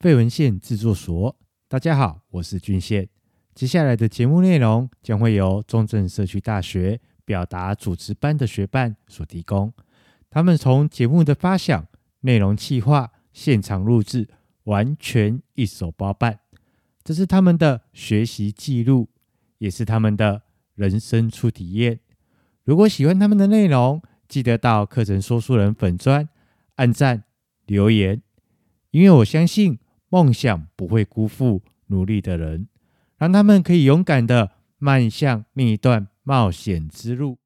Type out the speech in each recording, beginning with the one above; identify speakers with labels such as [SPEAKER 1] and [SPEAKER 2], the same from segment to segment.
[SPEAKER 1] 废文献制作所。大家好，我是俊宪。接下来的节目内容将会由中正社区大学表达主持班的学伴所提供。他们从节目的发想、内容企划、现场录制，完全一手包办。这是他们的学习记录，也是他们的人生初体验。如果喜欢他们的内容，记得到课程说书人粉专按赞留言，因为我相信梦想不会辜负努力的人，让他们可以勇敢的迈向另一段冒险之路。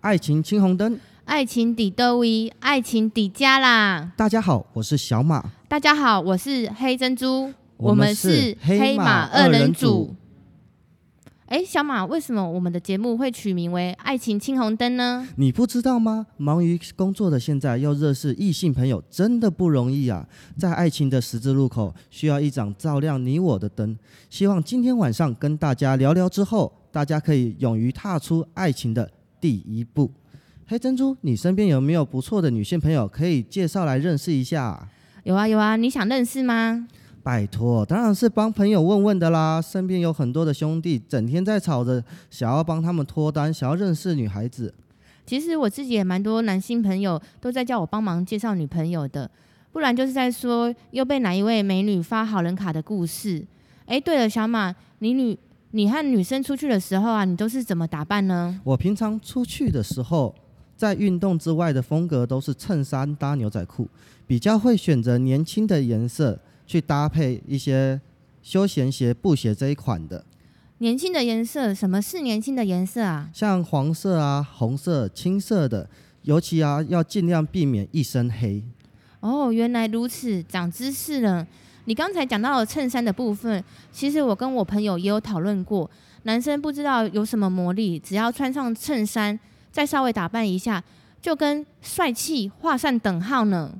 [SPEAKER 2] 爱情青红灯，
[SPEAKER 3] 爱情底兜位，爱情底加啦！
[SPEAKER 2] 大家好，我是小马。
[SPEAKER 3] 大家好，我是黑珍珠。我们是黑马二人组。哎，小马，为什么我们的节目会取名为《爱情青红灯》呢？
[SPEAKER 2] 你不知道吗？忙于工作的现在，要认识异性朋友真的不容易啊！在爱情的十字路口，需要一盏照亮你我的灯。希望今天晚上跟大家聊聊之后，大家可以勇于踏出爱情的第一步。黑珍珠，你身边有没有不错的女性朋友可以介绍来认识一下？
[SPEAKER 3] 有啊有啊，你想认识吗？
[SPEAKER 2] 拜托，当然是帮朋友问问的啦。身边有很多的兄弟，整天在吵着想要帮他们脱单，想要认识女孩子。
[SPEAKER 3] 其实我自己也蛮多男性朋友都在叫我帮忙介绍女朋友的，不然就是在说又被哪一位美女发好人卡的故事。哎，对了，小马，你女你和女生出去的时候啊，你都是怎么打扮呢？
[SPEAKER 2] 我平常出去的时候，在运动之外的风格都是衬衫搭牛仔裤，比较会选择年轻的颜色。去搭配一些休闲鞋、布鞋这一款的。
[SPEAKER 3] 年轻的颜色，什么是年轻的颜色啊？
[SPEAKER 2] 像黄色啊、红色、青色的，尤其啊要尽量避免一身黑。
[SPEAKER 3] 哦，原来如此，长知识了。你刚才讲到了衬衫的部分，其实我跟我朋友也有讨论过。男生不知道有什么魔力，只要穿上衬衫，再稍微打扮一下，就跟帅气画上等号呢。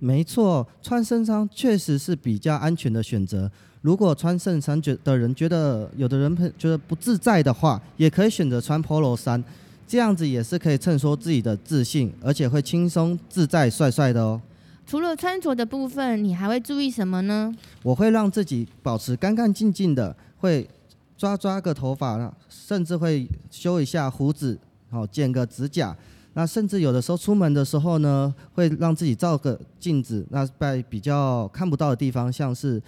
[SPEAKER 2] 没错，穿衬衫确实是比较安全的选择。如果穿衬衫觉的人觉得有的人觉得不自在的话，也可以选择穿 Polo 衫，这样子也是可以衬托自己的自信，而且会轻松自在、帅帅的哦。
[SPEAKER 3] 除了穿着的部分，你还会注意什么呢？
[SPEAKER 2] 我会让自己保持干干净净的，会抓抓个头发，甚至会修一下胡子，好剪个指甲。那甚至有的时候出门的时候呢，会让自己照个镜子。那在比较看不到的地方，像是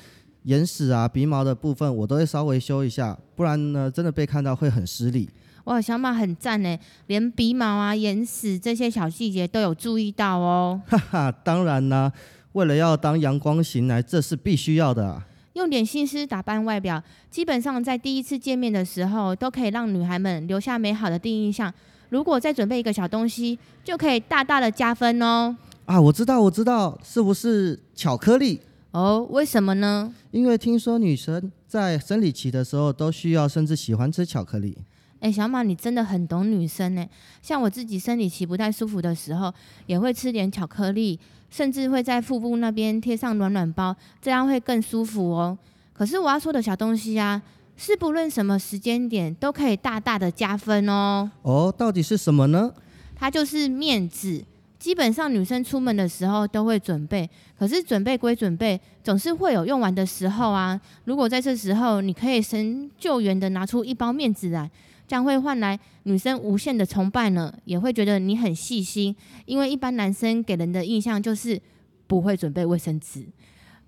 [SPEAKER 2] 眼屎啊、鼻毛的部分，我都会稍微修一下，不然呢，真的被看到会很失礼。
[SPEAKER 3] 哇，小马很赞呢，连鼻毛啊、眼屎这些小细节都有注意到哦。
[SPEAKER 2] 哈哈，当然啦，为了要当阳光型男，这是必须要的啊。
[SPEAKER 3] 用点心思打扮外表，基本上在第一次见面的时候，都可以让女孩们留下美好的第一印象。如果再准备一个小东西，就可以大大的加分哦。
[SPEAKER 2] 啊，我知道，我知道，是不是巧克力？
[SPEAKER 3] 哦，为什么呢？
[SPEAKER 2] 因为听说女生在生理期的时候都需要，甚至喜欢吃巧克力。
[SPEAKER 3] 哎，小马，你真的很懂女生呢。像我自己生理期不太舒服的时候，也会吃点巧克力，甚至会在腹部那边贴上暖暖包，这样会更舒服哦。可是我要说的小东西啊。是不论什么时间点都可以大大的加分哦。
[SPEAKER 2] 哦，到底是什么呢？
[SPEAKER 3] 它就是面子。基本上女生出门的时候都会准备，可是准备归准备，总是会有用完的时候啊。如果在这时候你可以神救援的拿出一包面子来，将会换来女生无限的崇拜呢，也会觉得你很细心。因为一般男生给人的印象就是不会准备卫生纸。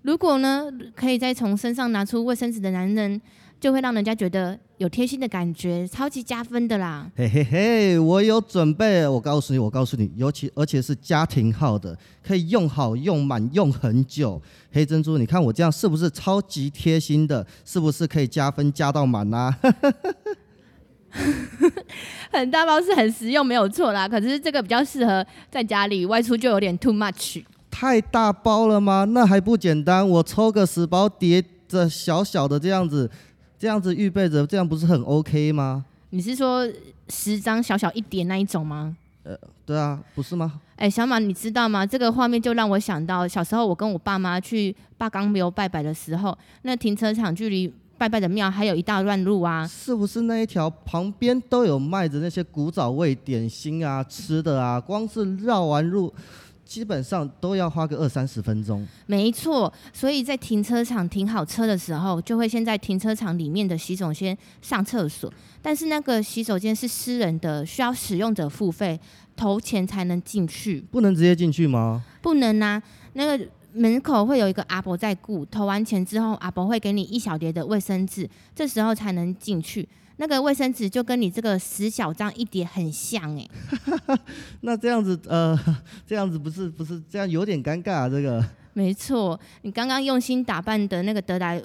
[SPEAKER 3] 如果呢，可以再从身上拿出卫生纸的男人。就会让人家觉得有贴心的感觉，超级加分的啦！
[SPEAKER 2] 嘿嘿嘿，我有准备，我告诉你，我告诉你，尤其而且是家庭号的，可以用好用满用很久。黑珍珠，你看我这样是不是超级贴心的？是不是可以加分加到满啊？
[SPEAKER 3] 很大包是很实用，没有错啦。可是这个比较适合在家里，外出就有点 too much。
[SPEAKER 2] 太大包了吗？那还不简单，我抽个十包叠着小小的这样子。这样子预备着，这样不是很 OK 吗？
[SPEAKER 3] 你是说十张小小一点那一种吗？
[SPEAKER 2] 呃，对啊，不是吗？
[SPEAKER 3] 哎，小马，你知道吗？这个画面就让我想到小时候我跟我爸妈去八刚庙拜拜的时候，那停车场距离拜拜的庙还有一大段路啊。
[SPEAKER 2] 是不是那一条旁边都有卖着那些古早味点心啊、吃的啊？光是绕完路。基本上都要花个二三十分钟。
[SPEAKER 3] 没错，所以在停车场停好车的时候，就会先在停车场里面的洗手间上厕所。但是那个洗手间是私人的，需要使用者付费投钱才能进去。
[SPEAKER 2] 不能直接进去吗？
[SPEAKER 3] 不能啊，那个门口会有一个阿伯在顾，投完钱之后，阿伯会给你一小叠的卫生纸，这时候才能进去。那个卫生纸就跟你这个十小张一叠很像哎，
[SPEAKER 2] 那这样子呃，这样子不是不是这样有点尴尬啊，这个。
[SPEAKER 3] 没错，你刚刚用心打扮的那个得来，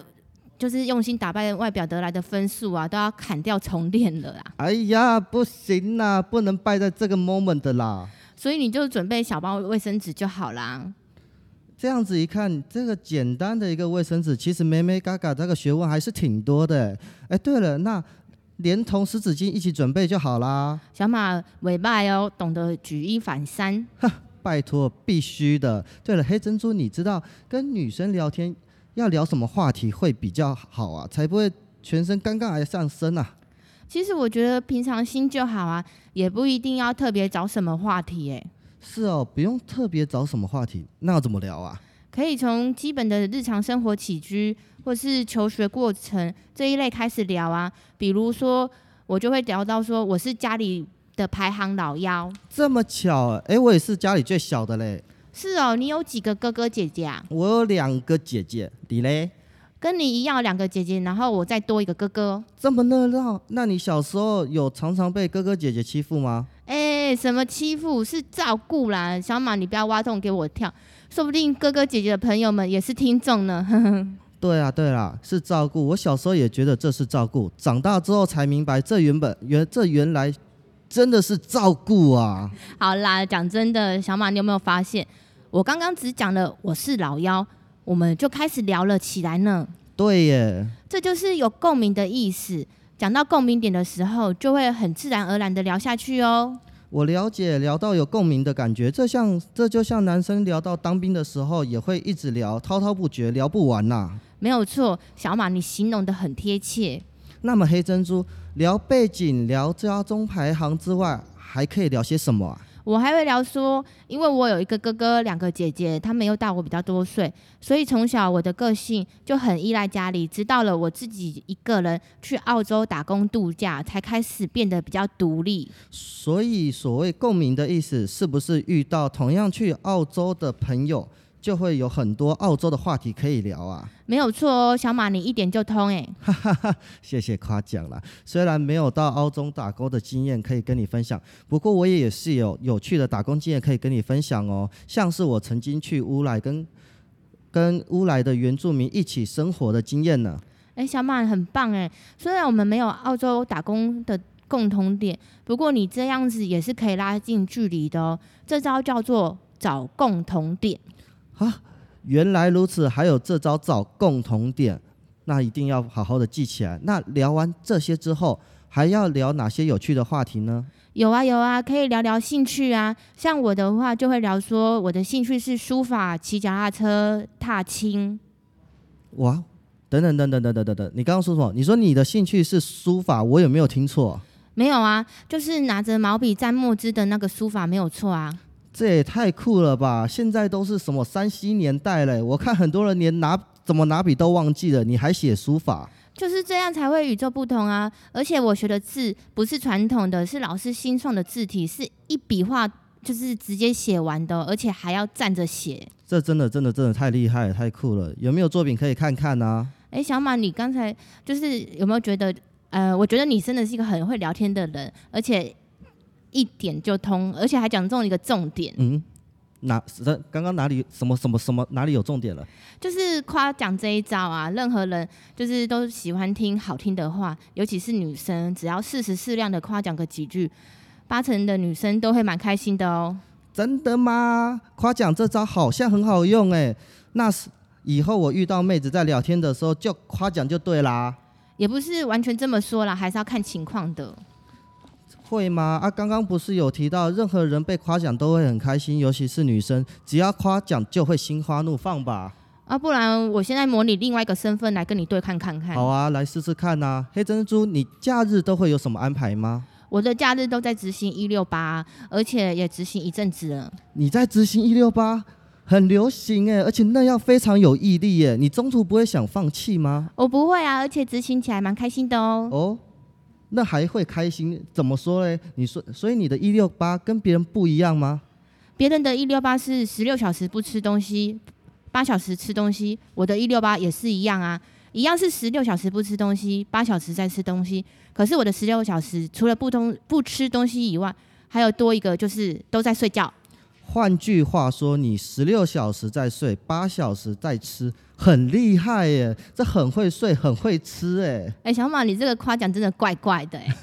[SPEAKER 3] 就是用心打扮外表得来的分数啊，都要砍掉重练了啦。
[SPEAKER 2] 哎呀，不行啦，不能败在这个 moment 的啦。
[SPEAKER 3] 所以你就准备小包卫生纸就好啦。
[SPEAKER 2] 这样子一看，这个简单的一个卫生纸，其实梅梅嘎嘎这个学问还是挺多的。哎，对了，那。连同湿纸巾一起准备就好啦。
[SPEAKER 3] 小马尾巴哦，懂得举一反三。
[SPEAKER 2] 哈，拜托，必须的。对了，黑珍珠，你知道跟女生聊天要聊什么话题会比较好啊？才不会全身尴尬而上身啊？
[SPEAKER 3] 其实我觉得平常心就好啊，也不一定要特别找什么话题诶。
[SPEAKER 2] 是哦，不用特别找什么话题，那要怎么聊啊？
[SPEAKER 3] 可以从基本的日常生活起居，或是求学过程这一类开始聊啊。比如说，我就会聊到说，我是家里的排行老幺。
[SPEAKER 2] 这么巧，哎，我也是家里最小的嘞。
[SPEAKER 3] 是哦，你有几个哥哥姐姐啊？
[SPEAKER 2] 我有两个姐姐，你嘞？
[SPEAKER 3] 跟你一样，两个姐姐，然后我再多一个哥哥。
[SPEAKER 2] 这么热闹，那你小时候有常常被哥哥姐姐欺负吗？
[SPEAKER 3] 哎，什么欺负？是照顾啦。小马，你不要挖洞给我跳。说不定哥哥姐姐的朋友们也是听众呢。
[SPEAKER 2] 对啊，对啦，是照顾。我小时候也觉得这是照顾，长大之后才明白，这原本原这原来真的是照顾啊。
[SPEAKER 3] 好啦，讲真的，小马，你有没有发现，我刚刚只讲了我是老幺，我们就开始聊了起来呢？
[SPEAKER 2] 对耶，
[SPEAKER 3] 这就是有共鸣的意思。讲到共鸣点的时候，就会很自然而然的聊下去哦。
[SPEAKER 2] 我了解，聊到有共鸣的感觉，这像这就像男生聊到当兵的时候，也会一直聊，滔滔不绝，聊不完呐、啊。
[SPEAKER 3] 没有错，小马，你形容的很贴切。
[SPEAKER 2] 那么黑珍珠聊背景、聊家中排行之外，还可以聊些什么啊？
[SPEAKER 3] 我还会聊说，因为我有一个哥哥，两个姐姐，他们又大我比较多岁，所以从小我的个性就很依赖家里。直到了我自己一个人去澳洲打工度假，才开始变得比较独立。
[SPEAKER 2] 所以，所谓共鸣的意思，是不是遇到同样去澳洲的朋友？就会有很多澳洲的话题可以聊啊，
[SPEAKER 3] 没有错哦，小马你一点就通哎，
[SPEAKER 2] 哈哈哈，谢谢夸奖了。虽然没有到澳洲打工的经验可以跟你分享，不过我也是有有趣的打工经验可以跟你分享哦。像是我曾经去乌来跟跟乌来的原住民一起生活的经验呢。
[SPEAKER 3] 哎，小马很棒哎，虽然我们没有澳洲打工的共同点，不过你这样子也是可以拉近距离的哦。这招叫做找共同点。
[SPEAKER 2] 啊，原来如此，还有这招找共同点，那一定要好好的记起来。那聊完这些之后，还要聊哪些有趣的话题呢？
[SPEAKER 3] 有啊有啊，可以聊聊兴趣啊。像我的话，就会聊说我的兴趣是书法、骑脚踏车、踏青。
[SPEAKER 2] 哇，等等等等等等等等，你刚刚说什么？你说你的兴趣是书法，我有没有听错？
[SPEAKER 3] 没有啊，就是拿着毛笔蘸墨汁的那个书法，没有错啊。
[SPEAKER 2] 这也太酷了吧！现在都是什么 3C 年代嘞，我看很多人连拿怎么拿笔都忘记了，你还写书法？
[SPEAKER 3] 就是这样才会与众不同啊！而且我学的字不是传统的，是老师新创的字体，是一笔画就是直接写完的，而且还要站着写。
[SPEAKER 2] 这真的真的真的太厉害了，太酷了！有没有作品可以看看呢、啊？
[SPEAKER 3] 哎，小马，你刚才就是有没有觉得？呃，我觉得你真的是一个很会聊天的人，而且。一点就通，而且还讲中一个重点。
[SPEAKER 2] 嗯，哪？刚刚哪里什么什么什么哪里有重点了？
[SPEAKER 3] 就是夸奖这一招啊，任何人就是都喜欢听好听的话，尤其是女生，只要适时适量的夸奖个几句，八成的女生都会蛮开心的哦。
[SPEAKER 2] 真的吗？夸奖这招好像很好用哎，那是以后我遇到妹子在聊天的时候就夸奖就对啦。
[SPEAKER 3] 也不是完全这么说啦，还是要看情况的。
[SPEAKER 2] 会吗？啊，刚刚不是有提到，任何人被夸奖都会很开心，尤其是女生，只要夸奖就会心花怒放吧？
[SPEAKER 3] 啊，不然我现在模拟另外一个身份来跟你对看看看。
[SPEAKER 2] 好啊，来试试看呐。黑珍珠，你假日都会有什么安排吗？
[SPEAKER 3] 我的假日都在执行一六八，而且也执行一阵子了。
[SPEAKER 2] 你在执行一六八，很流行哎，而且那样非常有毅力耶。你中途不会想放弃吗？
[SPEAKER 3] 我不会啊，而且执行起来蛮开心的哦。
[SPEAKER 2] 哦，那还会开心？怎么说嘞？你说，所以你的一六八跟别人不一样吗？
[SPEAKER 3] 别人的一六八是十六小时不吃东西。八小时吃东西，我的一六八也是一样啊，一样是十六小时不吃东西，八小时在吃东西。可是我的十六小时除了不通不吃东西以外，还有多一个就是都在睡觉。
[SPEAKER 2] 换句话说，你十六小时在睡，八小时在吃，很厉害耶！这很会睡，很会吃哎。哎、
[SPEAKER 3] 欸，小马，你这个夸奖真的怪怪的哎。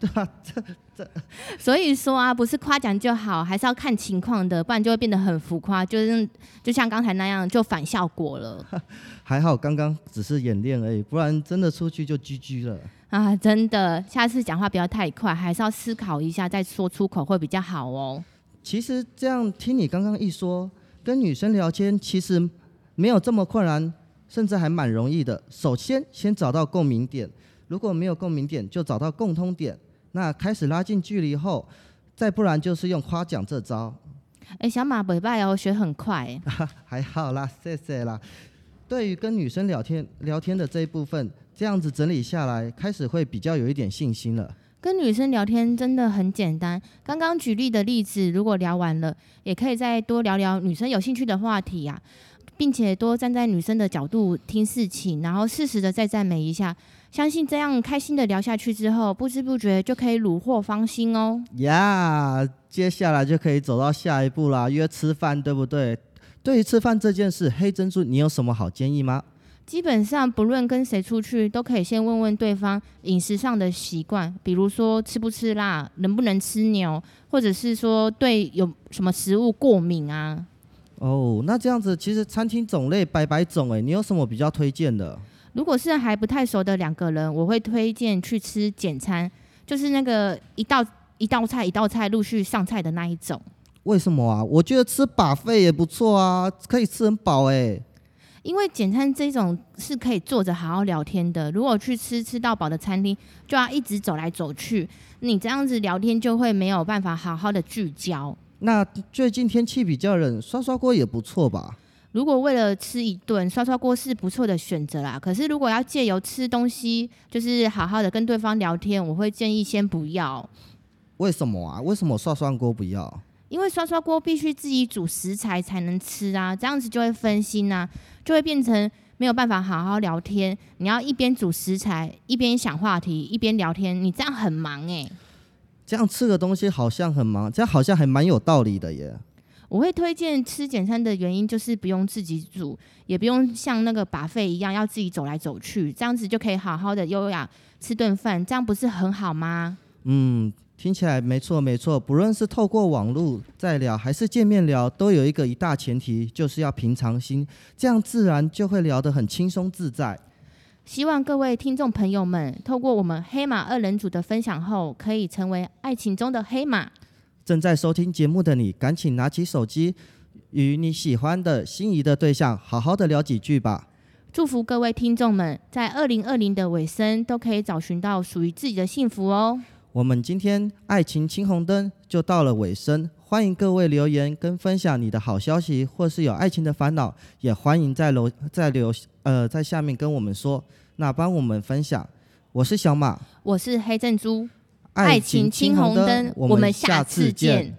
[SPEAKER 2] 对啊，这这，
[SPEAKER 3] 所以说啊，不是夸奖就好，还是要看情况的，不然就会变得很浮夸，就是就像刚才那样，就反效果了。
[SPEAKER 2] 还好刚刚只是演练而已，不然真的出去就 GG 了。
[SPEAKER 3] 啊，真的，下次讲话不要太快，还是要思考一下再说出口会比较好哦。
[SPEAKER 2] 其实这样听你刚刚一说，跟女生聊天其实没有这么困难，甚至还蛮容易的。首先，先找到共鸣点，如果没有共鸣点，就找到共通点。那开始拉近距离后，再不然就是用夸奖这招。
[SPEAKER 3] 哎，小马尾巴哦，学很快。
[SPEAKER 2] 还好啦，谢谢啦。对于跟女生聊天聊天的这一部分，这样子整理下来，开始会比较有一点信心了。
[SPEAKER 3] 跟女生聊天真的很简单。刚刚举例的例子，如果聊完了，也可以再多聊聊女生有兴趣的话题呀，并且多站在女生的角度听事情，然后适时的再赞美一下。相信这样开心的聊下去之后，不知不觉就可以虏获芳心哦。
[SPEAKER 2] 呀接下来就可以走到下一步啦，约吃饭，对不对？对于吃饭这件事，黑珍珠，你有什么好建议吗？
[SPEAKER 3] 基本上不论跟谁出去，都可以先问问对方饮食上的习惯，比如说吃不吃辣，能不能吃牛，或者是说对有什么食物过敏啊。
[SPEAKER 2] 哦，那这样子其实餐厅种类百百种诶，你有什么比较推荐的？
[SPEAKER 3] 如果是还不太熟的两个人，我会推荐去吃简餐，就是那个一道一道菜一道菜陆续上菜的那一种。
[SPEAKER 2] 为什么啊？我觉得吃 buffet 也不错啊，可以吃很饱哎。
[SPEAKER 3] 因为简餐这种是可以坐着好好聊天的，如果去吃吃到饱的餐厅，就要一直走来走去，你这样子聊天就会没有办法好好的聚焦。
[SPEAKER 2] 那最近天气比较冷，刷刷锅也不错吧？
[SPEAKER 3] 如果为了吃一顿，刷刷锅是不错的选择啦。可是如果要借由吃东西，就是好好的跟对方聊天，我会建议先不要。
[SPEAKER 2] 为什么啊？为什么刷刷锅不要？
[SPEAKER 3] 因为刷刷锅必须自己煮食材才能吃啊，这样子就会分心啊，就会变成没有办法好好聊天。你要一边煮食材，一边想话题，一边聊天，你这样很忙哎、欸。
[SPEAKER 2] 这样吃的东西好像很忙，这样好像还蛮有道理的耶。
[SPEAKER 3] 我会推荐吃简餐的原因就是不用自己煮，也不用像那个 buffet 一样要自己走来走去，这样子就可以好好的优雅吃顿饭，这样不是很好吗？
[SPEAKER 2] 嗯，听起来没错没错。不论是透过网络在聊，还是见面聊，都有一个一大前提，就是要平常心，这样自然就会聊得很轻松自在。
[SPEAKER 3] 希望各位听众朋友们，透过我们黑马二人组的分享后，可以成为爱情中的黑马。
[SPEAKER 2] 正在收听节目的你，赶紧拿起手机，与你喜欢的心仪的对象好好的聊几句吧。
[SPEAKER 3] 祝福各位听众们，在二零二零的尾声都可以找寻到属于自己的幸福哦。
[SPEAKER 2] 我们今天爱情青红灯就到了尾声，欢迎各位留言跟分享你的好消息，或是有爱情的烦恼，也欢迎在楼在留呃在下面跟我们说，那帮我们分享。我是小马，
[SPEAKER 3] 我是黑珍珠。爱情青红灯，我们下次见。